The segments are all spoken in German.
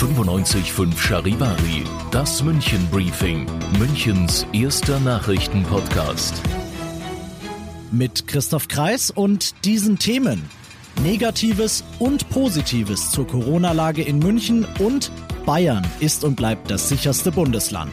95.5 Charivari, das München Briefing, Münchens erster Nachrichtenpodcast. Mit Christoph Kreis und diesen Themen. Negatives und Positives zur Corona-Lage in München und Bayern ist und bleibt das sicherste Bundesland.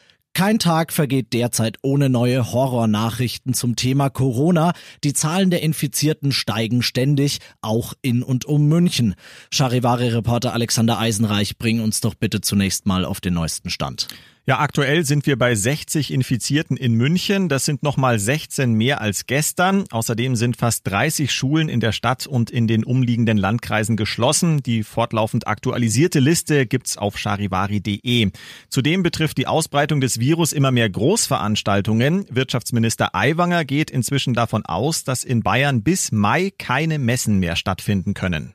Kein Tag vergeht derzeit ohne neue Horrornachrichten zum Thema Corona. Die Zahlen der Infizierten steigen ständig, auch in und um München. Charivari-Reporter Alexander Eisenreich, bring uns doch bitte zunächst mal auf den neuesten Stand. Ja, aktuell sind wir bei 60 Infizierten in München. Das sind nochmal 16 mehr als gestern. Außerdem sind fast 30 Schulen in der Stadt und in den umliegenden Landkreisen geschlossen. Die fortlaufend aktualisierte Liste gibt's auf charivari.de. Zudem betrifft die Ausbreitung des Virus immer mehr Großveranstaltungen. Wirtschaftsminister Aiwanger geht inzwischen davon aus, dass in Bayern bis Mai keine Messen mehr stattfinden können.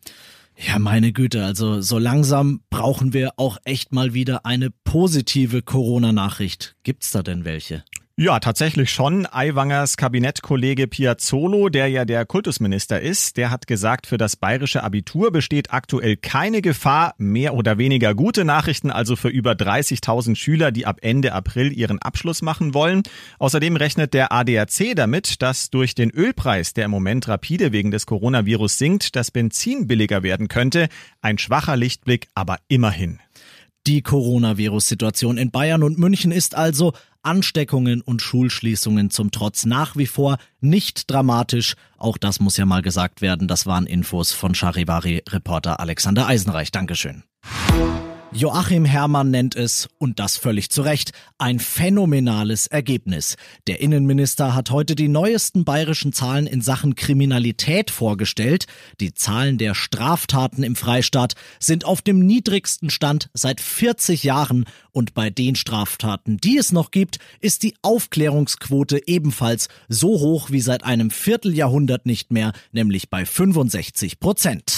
Ja, meine Güte, also so langsam brauchen wir auch echt mal wieder eine positive Corona-Nachricht. Gibt's da denn welche? Ja, tatsächlich schon. Aiwangers Kabinettkollege Piazzolo, der ja der Kultusminister ist, der hat gesagt, für das bayerische Abitur besteht aktuell keine Gefahr. Mehr oder weniger gute Nachrichten also für über 30.000 Schüler, die ab Ende April ihren Abschluss machen wollen. Außerdem rechnet der ADAC damit, dass durch den Ölpreis, der im Moment rapide wegen des Coronavirus sinkt, das Benzin billiger werden könnte. Ein schwacher Lichtblick, aber immerhin. Die Coronavirus-Situation in Bayern und München ist also Ansteckungen und Schulschließungen zum Trotz nach wie vor nicht dramatisch. Auch das muss ja mal gesagt werden. Das waren Infos von Charivari-Reporter Alexander Eisenreich. Dankeschön. Joachim Herrmann nennt es, und das völlig zu Recht, ein phänomenales Ergebnis. Der Innenminister hat heute die neuesten bayerischen Zahlen in Sachen Kriminalität vorgestellt. Die Zahlen der Straftaten im Freistaat sind auf dem niedrigsten Stand seit 40 Jahren und bei den Straftaten, die es noch gibt, ist die Aufklärungsquote ebenfalls so hoch wie seit einem Vierteljahrhundert nicht mehr, nämlich bei 65 Prozent.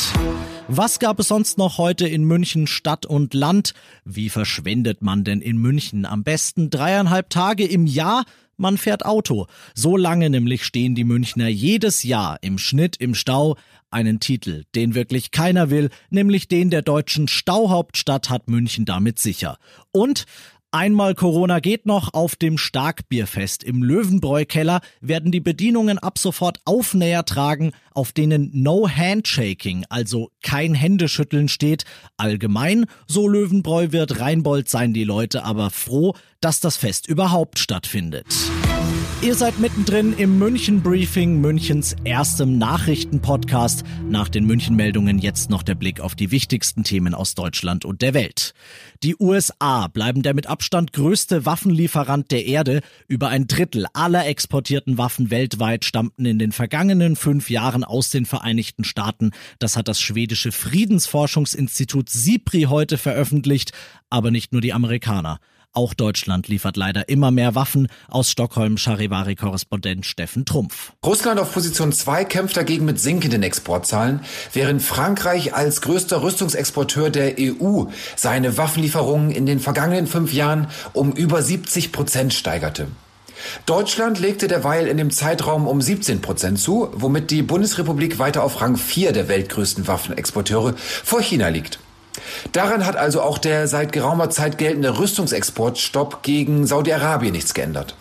Was gab es sonst noch heute in München Stadt und Land? Wie verschwendet man denn in München am besten dreieinhalb Tage im Jahr? Man fährt Auto. So lange nämlich stehen die Münchner jedes Jahr im Schnitt im Stau. Einen Titel, den wirklich keiner will, nämlich den der deutschen Stauhauptstadt hat München damit sicher. Und Einmal Corona geht noch auf dem Starkbierfest im Löwenbräu-Keller werden die Bedienungen ab sofort Aufnäher tragen, auf denen No Handshaking, also kein Händeschütteln steht. Allgemein, so Löwenbräu wird Reinbold sein die Leute aber froh, dass das Fest überhaupt stattfindet. Ihr seid mittendrin im München Briefing, Münchens erstem Nachrichtenpodcast. Nach den München-Meldungen jetzt noch der Blick auf die wichtigsten Themen aus Deutschland und der Welt. Die USA bleiben der mit Abstand größte Waffenlieferant der Erde. Über ein Drittel aller exportierten Waffen weltweit stammten in den vergangenen fünf Jahren aus den Vereinigten Staaten. Das hat das schwedische Friedensforschungsinstitut SIPRI heute veröffentlicht. Aber nicht nur die Amerikaner. Auch Deutschland liefert leider immer mehr Waffen. Aus Stockholm Charivari-Korrespondent Steffen Trumpf. Russland auf Position 2 kämpft dagegen mit sinkenden Exportzahlen, während Frankreich als größter Rüstungsexporteur der EU seine Waffenlieferungen in den vergangenen fünf Jahren um über 70 Prozent steigerte. Deutschland legte derweil in dem Zeitraum um 17 Prozent zu, womit die Bundesrepublik weiter auf Rang 4 der weltgrößten Waffenexporteure vor China liegt. Daran hat also auch der seit geraumer Zeit geltende Rüstungsexportstopp gegen Saudi-Arabien nichts geändert.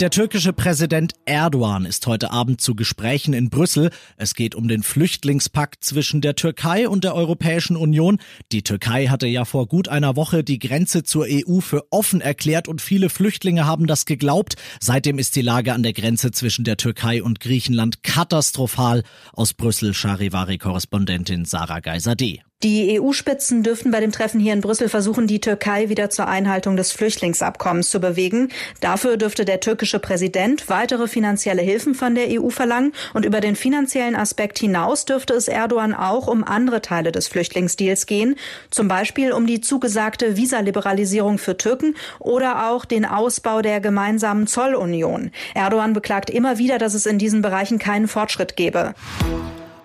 Der türkische Präsident Erdogan ist heute Abend zu Gesprächen in Brüssel. Es geht um den Flüchtlingspakt zwischen der Türkei und der Europäischen Union. Die Türkei hatte ja vor gut einer Woche die Grenze zur EU für offen erklärt und viele Flüchtlinge haben das geglaubt. Seitdem ist die Lage an der Grenze zwischen der Türkei und Griechenland katastrophal. Aus Brüssel Charivari-Korrespondentin Sarah Geiser-D. Die EU-Spitzen dürften bei dem Treffen hier in Brüssel versuchen, die Türkei wieder zur Einhaltung des Flüchtlingsabkommens zu bewegen. Dafür dürfte der türkische Präsident weitere finanzielle Hilfen von der EU verlangen. Und über den finanziellen Aspekt hinaus dürfte es Erdogan auch um andere Teile des Flüchtlingsdeals gehen. Zum Beispiel um die zugesagte Visaliberalisierung für Türken oder auch den Ausbau der gemeinsamen Zollunion. Erdogan beklagt immer wieder, dass es in diesen Bereichen keinen Fortschritt gebe.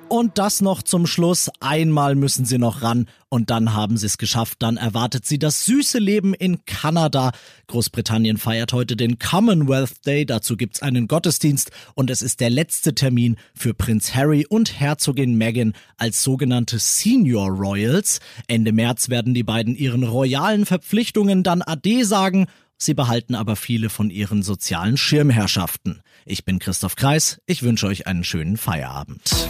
Und das noch zum Schluss. Einmal müssen sie noch ran und dann haben sie es geschafft. Dann erwartet sie das süße Leben in Kanada. Großbritannien feiert heute den Commonwealth Day. Dazu gibt's einen Gottesdienst und es ist der letzte Termin für Prinz Harry und Herzogin Meghan als sogenannte Senior Royals. Ende März werden die beiden ihren royalen Verpflichtungen dann Ade sagen. Sie behalten aber viele von ihren sozialen Schirmherrschaften. Ich bin Christoph Kreis. Ich wünsche euch einen schönen Feierabend.